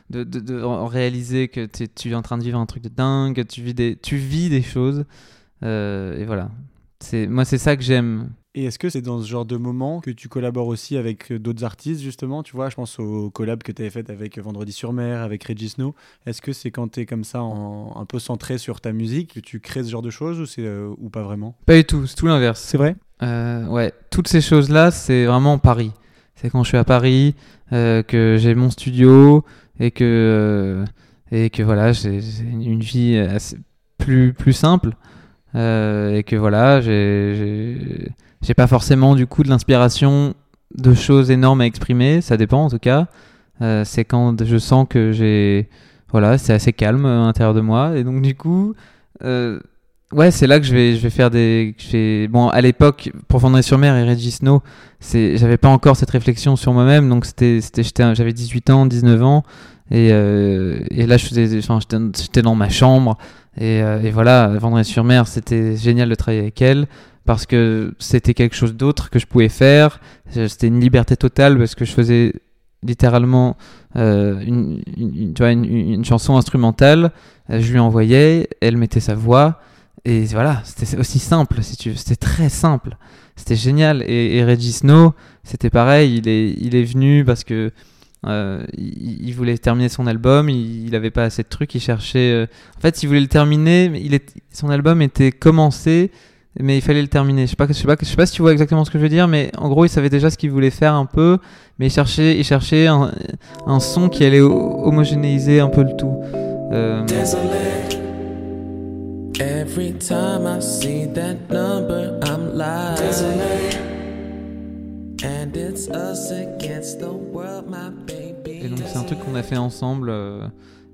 de, de- de réaliser que tu es en train de vivre un truc de dingue, tu vis des, tu vis des choses. Euh, et voilà. Moi, c'est ça que j'aime. Et est-ce que c'est dans ce genre de moment que tu collabores aussi avec euh, d'autres artistes, justement? Tu vois, je pense aux collabs que tu avais faites avec Vendredi sur Mer, avec Regis Snow. Est-ce que c'est quand tu es comme ça, en- un peu centré sur ta musique, que tu crées ce genre de choses ou, c'est, euh, ou pas vraiment? Pas du tout, c'est tout l'inverse. C'est vrai? Euh, ouais, toutes ces choses-là, c'est vraiment Paris. C'est quand je suis à Paris, euh, que j'ai mon studio et que, euh, et que voilà, j'ai j'ai une vie assez- plus, plus simple. Euh, et que voilà, j'ai- j'ai j'ai pas forcément du coup de l'inspiration de choses énormes à exprimer, ça dépend en tout cas. Euh, c'est quand je sens que j'ai. Voilà, c'est assez calme à l'intérieur de moi. Et donc, du coup, euh, ouais, c'est là que je vais, je vais faire des. je vais- Bon, à l'époque, pour Vendredi-sur-Mer et Regis Snow, j'avais pas encore cette réflexion sur moi-même. Donc, j'avais 18 ans, 19 ans. Et, euh, et là, enfin, j'étais, j'étais dans ma chambre. Et, euh, et voilà, Vendredi-sur-Mer, c'était génial de travailler avec elle parce que c'était quelque chose d'autre que je pouvais faire. C'était une liberté totale parce que je faisais littéralement euh, une, chanson instrumentale. Euh, Je lui envoyais, elle mettait sa voix et voilà, c'était aussi simple. C'était très simple. C'était génial. Et, et Reggie Snow, c'était pareil. Il est, venu parce que euh, voulait terminer son album. Il, il avait pas assez de trucs. Il cherchait. euh, En fait, il voulait le terminer. Son album était commencé, mais il fallait le terminer. Je sais pas, je sais pas, je sais pas si tu vois exactement ce que je veux dire, mais en gros, il savait déjà ce qu'il voulait faire un peu. Mais il cherchait, il cherchait un, un son qui allait ho- homogénéiser un peu le tout. Euh, Desolate. Every time I see that number, I'm like, Desolate. And it's us against the world, my baby. Et donc c'est un truc qu'on a fait ensemble. euh,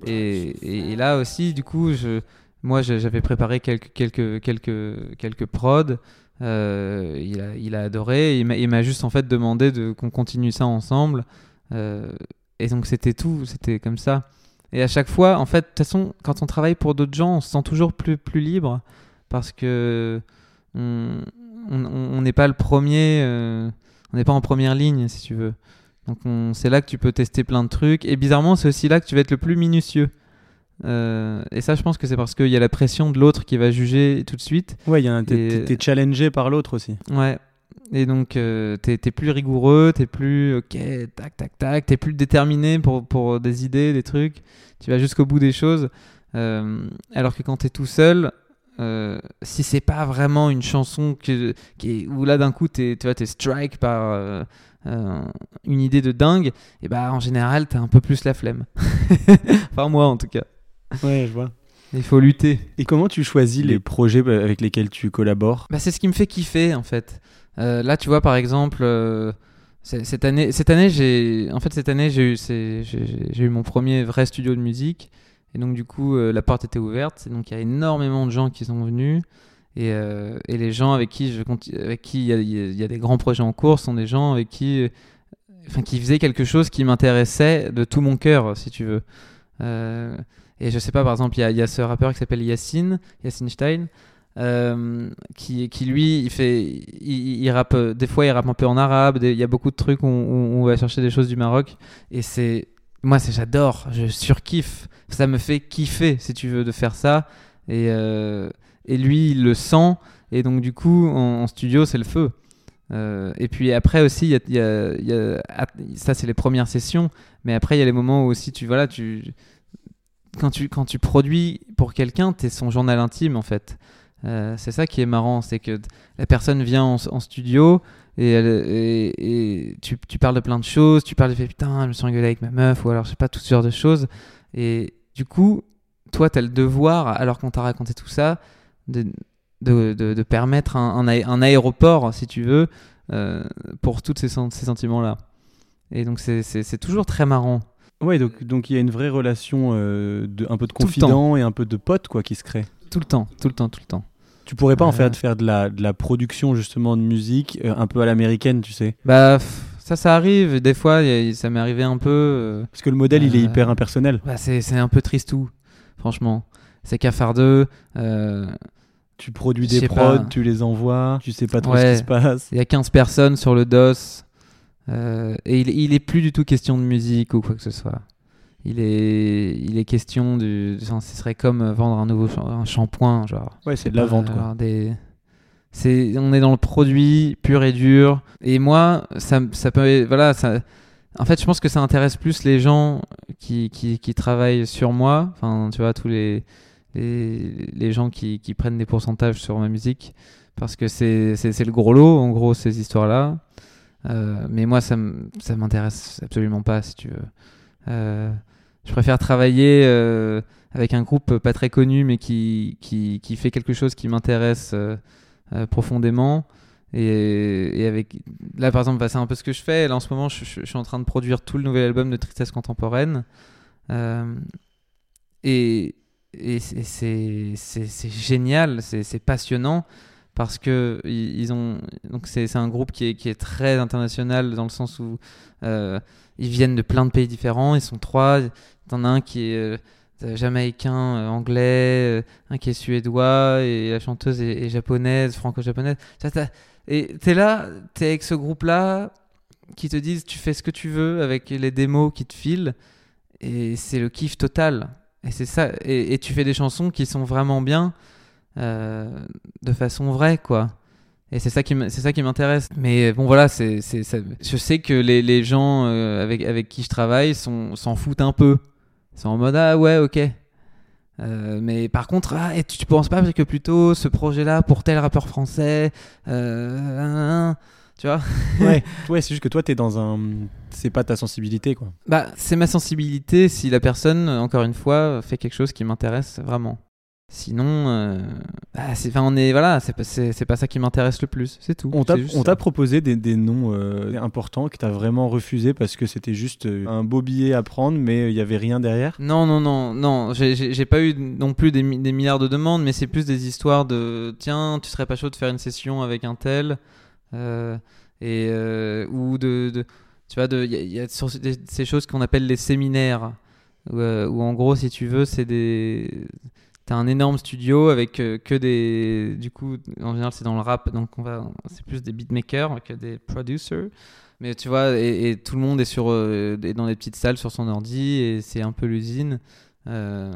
et, et- et là aussi, du coup, je, moi j'avais préparé quelques, quelques, quelques, quelques prods. euh, il, a, il a adoré. Il m'a- juste en fait demandé de, qu'on continue ça ensemble. euh, et donc c'était tout, c'était comme ça. Et à chaque fois, en fait, de toute façon, quand on travaille pour d'autres gens, on se sent toujours plus, plus libre parce que on n'est pas le premier, euh, on n'est pas en première ligne, si tu veux. Donc on- c'est là que tu peux tester plein de trucs. Et bizarrement, c'est aussi là que tu vas être le plus minutieux. Euh, et ça, je pense que c'est parce qu'il y a la pression de l'autre qui va juger tout de suite. Ouais, y a un- t'es Et- t'es challengé par l'autre aussi. Ouais. Et donc, euh, t'es t'es plus rigoureux, t'es plus, ok, tac, tac, tac, t'es plus déterminé pour, pour des idées, des trucs. Tu vas jusqu'au bout des choses. Euh, alors que quand t'es tout seul, euh, si c'est pas vraiment une chanson que, qui est, où là d'un coup t'es, tu vois, t'es strike par euh, euh, une idée de dingue, et bah en général t'as un peu plus la flemme. enfin, moi en tout cas. Ouais, je vois. Il faut lutter. Et comment tu choisis les projets bah, avec lesquels tu collabores? Bah, c'est ce qui me fait kiffer en fait. Euh, là, tu vois, par exemple, euh, cette année, cette année, j'ai, en fait, cette année, j'ai eu, j'ai mon premier vrai studio de musique, et donc du coup, euh, la porte était ouverte, et donc il y a énormément de gens qui sont venus, et, euh, et les gens avec qui je conti- avec qui il y a, y des grands projets en cours sont des gens avec qui, euh, enfin, qui faisaient quelque chose qui m'intéressait de tout mon cœur, si tu veux. Et je sais pas, par exemple, il y y a ce rappeur qui s'appelle Yacine, Yacine Stein, euh, qui, qui lui, il fait, il, il rappe, euh, des fois il rappe un peu en arabe, il y a beaucoup de trucs où, on va chercher des choses du Maroc, et c'est, moi c'est, j'adore, je surkiffe, ça me fait kiffer, si tu veux, de faire ça, et, euh, et lui il le sent, et donc du coup en, studio c'est le feu. Et puis après aussi, y y a- ça c'est les premières sessions, mais après il y a les moments où aussi tu, voilà, tu, quand tu, quand tu produis pour quelqu'un, t'es son journal intime en fait. Euh, c'est ça qui est marrant, c'est que la personne vient en, studio et, tu, tu parles de plein de choses, tu parles fait putain, je me suis engueulé avec ma meuf ou alors je sais pas, toutes sortes de choses. Et du coup, toi, tu as le devoir, alors qu'on t'a raconté tout ça, de, de, de, de permettre un, un, aé- un aéroport, si tu veux, euh, pour tous ces, ces sentiments-là. Et donc, c'est toujours très marrant. Ouais, donc donc il y a une vraie relation euh, de un peu de confident et un peu de pote quoi qui se crée. Tout le temps, tout le temps, tout le temps. Tu pourrais pas en Euh. faire faire de la de la production justement de musique euh, un peu à l'américaine, tu sais, Bah, ça, ça arrive. Des fois, y a- ça m'est arrivé un peu. parce que le modèle il est hyper impersonnel. bah, c'est un peu tristou, franchement. C'est cafardeux. Tu produis des prods, pas. tu les envoies, tu sais pas trop Ouais. ce qui se passe. Il y a 15 personnes sur le DOS. Euh, et il, il est plus du tout question de musique ou quoi que ce soit. Il est, il est question du. genre, ce serait comme vendre un nouveau un shampoing, genre. Ouais, c'est de la vente quoi. des... c'est, on est dans le produit pur et dur. Et moi, ça, ça peut. Voilà, ça. En fait, je pense que ça intéresse plus les gens qui, qui, qui travaillent sur moi. Enfin, tu vois, tous les, les, les gens qui, qui prennent des pourcentages sur ma musique. Parce que c'est le gros lot, en gros, ces histoires-là. Euh, mais moi, ça, ça m'intéresse absolument pas, si tu veux. Euh, je préfère travailler euh, avec un groupe pas très connu, mais qui, fait quelque chose qui m'intéresse profondément. Et, avec là, par exemple, bah, c'est un peu ce que je fais. Là, en ce moment, je, suis en train de produire tout le nouvel album de Tristesse contemporaine. Et c'est- génial, c'est passionnant parce que ils ont donc c'est un groupe qui est, très international dans le sens où euh, ils viennent de plein de pays différents. Ils sont trois. T'en as un qui est euh, jamaïcain, euh, anglais, un qui est suédois et la chanteuse est, japonaise, franco-japonaise. Et t'es là, t'es avec ce groupe-là qui te disent tu fais ce que tu veux avec les démos qui te filent et c'est le kiff total. Et c'est ça. Et tu fais des chansons qui sont vraiment bien. Euh, de façon vraie, quoi. Et c'est ça qui c'est ça qui m'intéresse. Mais bon, voilà, c'est c'est je sais que les, les gens euh, avec avec qui je travaille sont s'en foutent un peu. Ils sont en mode ah ouais, ok. Euh, mais par contre, ah, et tu, tu penses pas que plutôt ce projet-là pour tel rappeur français, euh, tu vois? Ouais, ouais c'est juste que toi, t'es dans un. C'est pas ta sensibilité, quoi. Bah, c'est ma sensibilité si la personne, encore une fois, fait quelque chose qui m'intéresse vraiment. Sinon, euh, bah, c'est, on est, voilà, c'est pas, c'est, c'est pas ça qui m'intéresse le plus, c'est tout. On t'a on t'a proposé des, des noms euh, importants que t'as vraiment refusé parce que c'était juste euh, un beau billet à prendre, mais il y avait rien derrière? Non, non, non, non, j'ai, j'ai, j'ai pas eu non plus des, des milliards de demandes, mais c'est plus des histoires de tiens, tu serais pas chaud de faire une session avec un tel, euh, et, euh, ou de, de- tu vois, il y a, y a sur- des- ces choses qu'on appelle les séminaires, où, euh, où en gros, si tu veux, c'est des. T'as un énorme studio avec euh, que des. Du coup, en général, c'est dans le rap, donc c'est plus des beatmakers que des producers. Mais tu vois, et, tout le monde est, sur, euh, est dans des petites salles sur son ordi, et c'est un peu l'usine. Euh,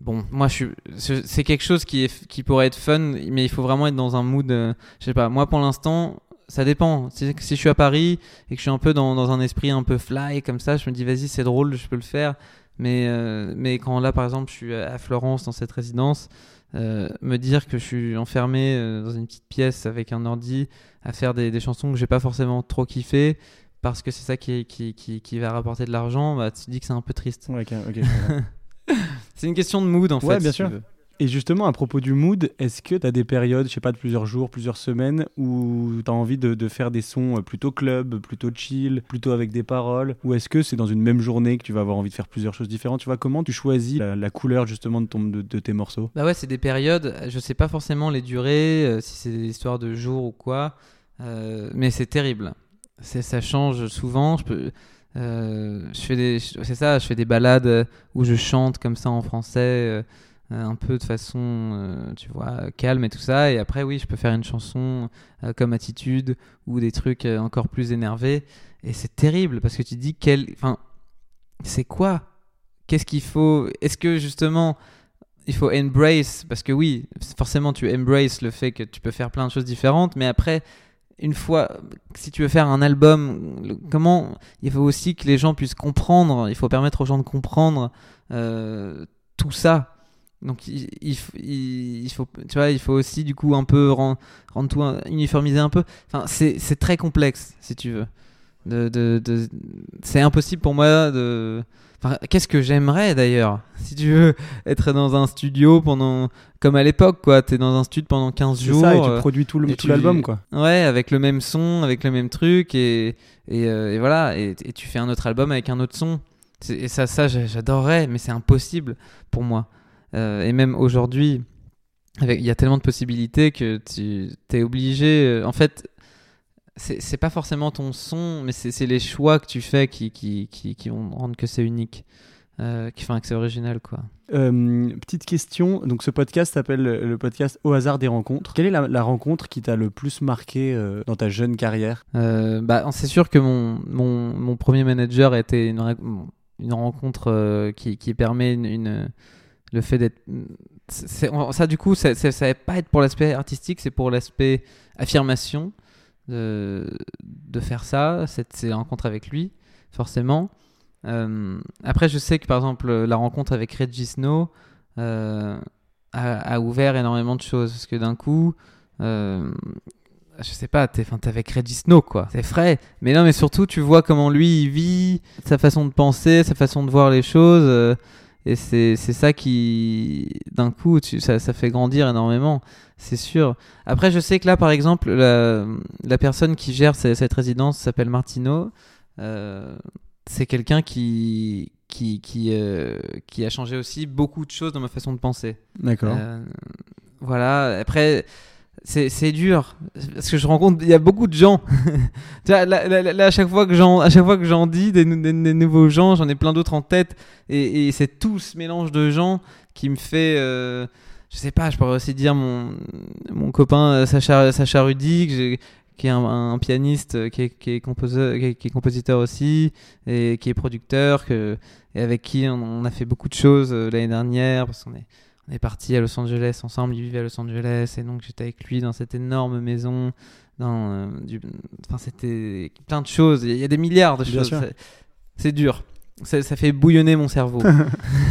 Bon, moi, c'est quelque chose qui, pourrait être fun, mais il faut vraiment être dans un mood. je sais pas, moi pour l'instant, ça dépend. Si, je suis à Paris et que je suis un peu dans un esprit un peu fly, comme ça, je me dis, vas-y, c'est drôle, je peux le faire. Mais, euh, mais quand là, par exemple, je suis à Florence dans cette résidence, euh, me dire que je suis enfermé euh, dans une petite pièce avec un ordi à faire des, des chansons que j'ai pas forcément trop kiffé parce que c'est ça qui, qui, qui, qui va rapporter de l'argent, bah, tu te dis que c'est un peu triste. Ouais. C'est une question de mood en Ouais, fait. bien si tu sûr. veux. Et justement, à propos du mood, est-ce que tu as des périodes, je sais pas, de plusieurs jours, plusieurs semaines, où tu as envie de, faire des sons euh, plutôt club, plutôt chill, plutôt avec des paroles? Ou est-ce que c'est dans une même journée que tu vas avoir envie de faire plusieurs choses différentes? Tu vois, comment tu choisis la, couleur justement de, ton, de, tes morceaux? Bah ouais, c'est des périodes. Je sais pas forcément les durées, euh, si c'est des histoires de jours ou quoi, euh, mais c'est terrible. Ça change souvent. Je fais des, c'est ça. Je fais des balades où je chante comme ça en français, un peu de façon, euh, tu vois, calme et tout ça. Et après, oui, je peux faire une chanson euh, comme Attitude ou des trucs euh, encore plus énervés. Et c'est terrible parce que tu te dis quel, enfin, c'est quoi? Qu'est-ce qu'il faut? Est-ce que justement il faut embrace? Parce que oui, forcément tu embrace le fait que tu peux faire plein de choses différentes, mais après une fois si tu veux faire un album, comment il faut aussi que les gens puissent comprendre, il faut permettre aux gens de comprendre euh, tout ça. Donc il, il faut tu vois, il faut aussi du coup un peu rendre, rendre tout un- uniformiser un peu. Enfin, c'est très complexe si tu veux. De, de, de- c'est impossible pour moi de Enfin, qu'est-ce que j'aimerais d'ailleurs Si tu veux être dans un studio pendant. Comme à l'époque, quoi. T'es dans un studio pendant 15 C'est jours. ça, et tu euh, produis tout tu- l'album, quoi. Ouais, avec le même son, avec le même truc, et, et, euh, et voilà. Et, et tu fais un autre album avec un autre son. Et ça, ça j'a- j'adorerais, mais c'est impossible pour moi. Euh, et même aujourd'hui, il y a tellement de possibilités que tu es obligé. euh, en fait, c'est pas forcément ton son, mais c'est les choix que tu fais qui, qui, qui, qui vont rendre que c'est unique. Euh, qui font que c'est original, quoi. Euh, petite question, donc ce podcast s'appelle le podcast Au hasard des rencontres. Quelle est la, la rencontre qui t'a le plus marqué euh, dans ta jeune carrière? Bah, c'est sûr que mon, mon, mon premier manager a été une, une rencontre qui, qui permet une, une- le fait d'être. ça, du coup, ça, ça, ça va pas être pour l'aspect artistique, c'est pour l'aspect affirmation de, de faire ça, cette, ces rencontres avec lui, forcément. Euh, après, je sais que par exemple, la rencontre avec Reggie Snow euh, a, ouvert énormément de choses parce que d'un coup. euh, je sais pas, t'es avec Reggie Snow, quoi. C'est frais. Mais non, mais surtout, tu vois comment lui, vit, sa façon de penser, sa façon de voir les choses. Et c'est ça qui, d'un coup, tu, ça, ça fait grandir énormément, c'est sûr. Après, je sais que là, par exemple, la, la personne qui gère ce- cette résidence s'appelle Martino. Euh, c'est quelqu'un qui, qui, qui, euh, qui a changé aussi beaucoup de choses dans ma façon de penser. D'accord. Euh, voilà, après, c'est dur. Parce que je rencontre, il y a beaucoup de gens. tu vois, là, à chaque fois que j'en à chaque fois que j'en dis des, nou- des- des nouveaux gens, j'en ai plein d'autres en tête. Et, c'est tout ce mélange de gens qui me fait. euh, je sais pas, je pourrais aussi dire mon, mon copain euh, Sacha, Sacha Rudy, qui est un, pianiste euh, qui est, compositeur aussi, et qui est producteur, et avec qui on, on a fait beaucoup de choses euh, l'année dernière, parce qu'on est, on est parti à Los Angeles ensemble, il vivait à Los Angeles, et donc j'étais avec lui dans cette énorme maison. Dans, euh, du... Enfin, c'était plein de choses. Il y a des milliards de Bien choses. C'est- dur. Ça, ça fait bouillonner mon cerveau.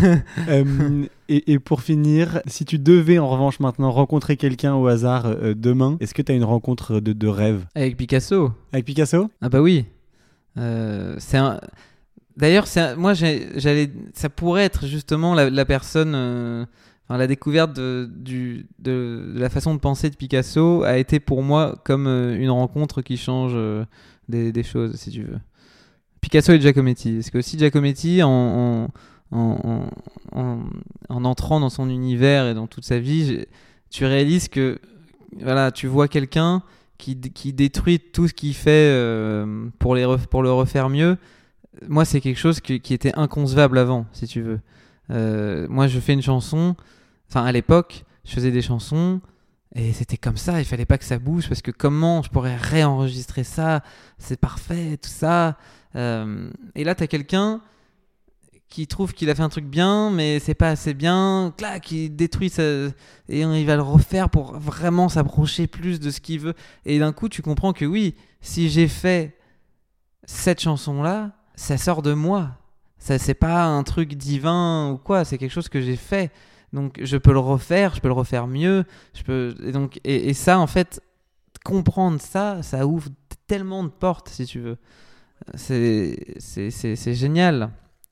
Euh, et, et pour finir, si tu devais en revanche maintenant rencontrer quelqu'un au hasard euh, demain, est-ce que tu as une rencontre de, de rêve? Avec Picasso. Avec Picasso? Ah bah oui. Euh, c'est un... D'ailleurs, moi, j'allais, ça pourrait être justement la, la personne, la découverte de, la façon de penser de Picasso a été pour moi comme euh, une rencontre qui change euh, des, choses, si tu veux. Picasso et Giacometti. Parce que aussi Giacometti, en, en, en, en, en entrant dans son univers et dans toute sa vie, tu réalises que voilà, tu vois quelqu'un qui, qui détruit tout ce qu'il fait euh, pour, le refaire mieux. Moi, c'est quelque chose qui, était inconcevable avant, si tu veux. Moi, je fais une chanson. Enfin, à l'époque, je faisais des chansons et c'était comme ça. Il fallait pas que ça bouge parce que comment je pourrais réenregistrer ça? C'est parfait, tout ça. Euh, et là, tu as quelqu'un qui trouve qu'il a fait un truc bien, mais c'est pas assez bien. Clac, il détruit ça et il va le refaire pour vraiment s'approcher plus de ce qu'il veut. Et d'un coup, tu comprends que oui, si j'ai fait cette chanson-là, ça sort de moi. Ça, c'est pas un truc divin ou quoi, c'est quelque chose que j'ai fait. Donc, je peux le refaire, je peux le refaire mieux. Je peux... et, donc, et, ça, en fait, comprendre ça, ça ouvre tellement de portes, si tu veux. C'est, génial.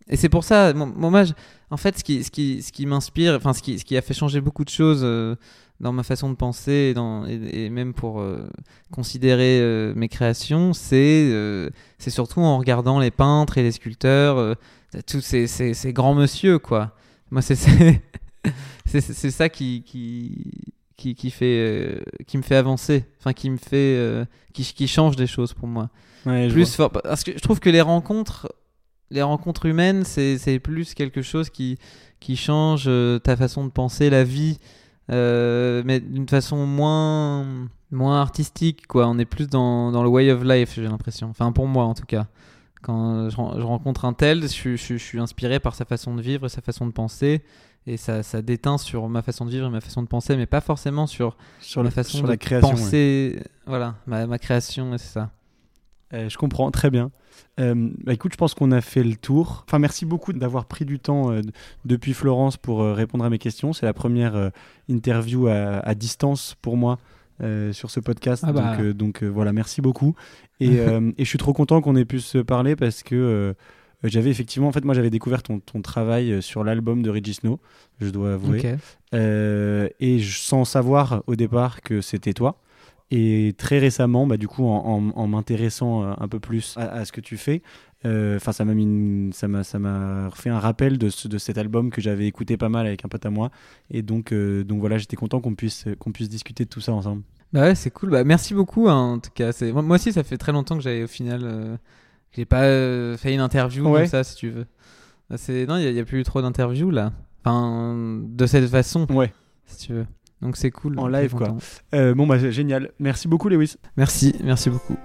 Et c'est pour ça, moi, en fait, ce qui, ce qui, ce qui m'inspire, enfin, ce qui, ce qui a fait changer beaucoup de choses euh, dans ma façon de penser et, dans, et, même pour euh, considérer euh, mes créations, c'est, surtout en regardant les peintres et les sculpteurs, tous ces, ces, ces grands monsieur, quoi. Moi, c'est, c'est, ça qui, qui, qui, qui, fait, euh, qui me fait avancer, enfin, qui me fait, euh, qui, qui change des choses pour moi. Ouais, plus fort parce que je trouve que les rencontres les rencontres humaines c'est c'est plus quelque chose qui qui change euh, ta façon de penser la vie euh, mais d'une façon moins moins artistique quoi. On est plus dans, dans le way of life j'ai l'impression. Enfin pour moi en tout cas quand je, ren- je rencontre un tel je, suis- je, suis- je suis inspiré par sa façon de vivre et sa façon de penser et ça, ça déteint sur ma façon de vivre et ma façon de penser mais pas forcément sur vois. sur, ma le, façon sur de la création. ouais. penser voilà ma, ma création c'est ça Euh, je comprends, très bien. Euh, bah, écoute, je pense qu'on a fait le tour. Enfin, merci beaucoup d'avoir pris du temps euh, depuis Florence pour euh, répondre à mes questions. C'est la première euh, interview à, à distance pour moi euh, sur ce podcast. Ah bah. Donc, euh, donc, euh, voilà, merci beaucoup. Et, et je suis trop content qu'on ait pu se parler parce que j'avais effectivement, en fait, moi j'avais découvert ton, ton travail sur l'album de Regis Snow, je dois avouer. Et je- sans savoir au départ que c'était toi. Et très récemment, bah, du coup, en, en- en m'intéressant un peu plus à, à ce que tu fais, enfin, ça m'a mis, une- ça m'a, ça m'a fait un rappel de, ce- de cet album que j'avais écouté pas mal avec un pote à moi. Et donc, euh, donc voilà, j'étais content qu'on puisse, qu'on puisse discuter de tout ça ensemble. Bah ouais, c'est cool. Bah, merci beaucoup, hein, en tout cas. C'est... Moi, moi aussi, ça fait très longtemps que j'avais au final. euh, que j'ai pas euh, fait une interview Ouais. comme ça, si tu veux. Bah, c'est... Non, il n'y a, plus eu trop d'interviews là. Enfin, de cette façon, Ouais. si tu veux. Donc c'est cool. En live, quoi. Euh, bon, bah, génial. Merci beaucoup, Lewis. Merci, merci beaucoup.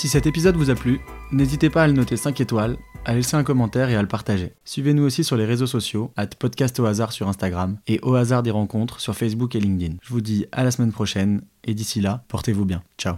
Si cet épisode vous a plu, n'hésitez pas à le noter 5 étoiles, à laisser un commentaire et à le partager. Suivez-nous aussi sur les réseaux sociaux, at podcast au hasard sur Instagram et au hasard des rencontres sur Facebook et LinkedIn. Je vous dis à la semaine prochaine et d'ici là, portez-vous bien. Ciao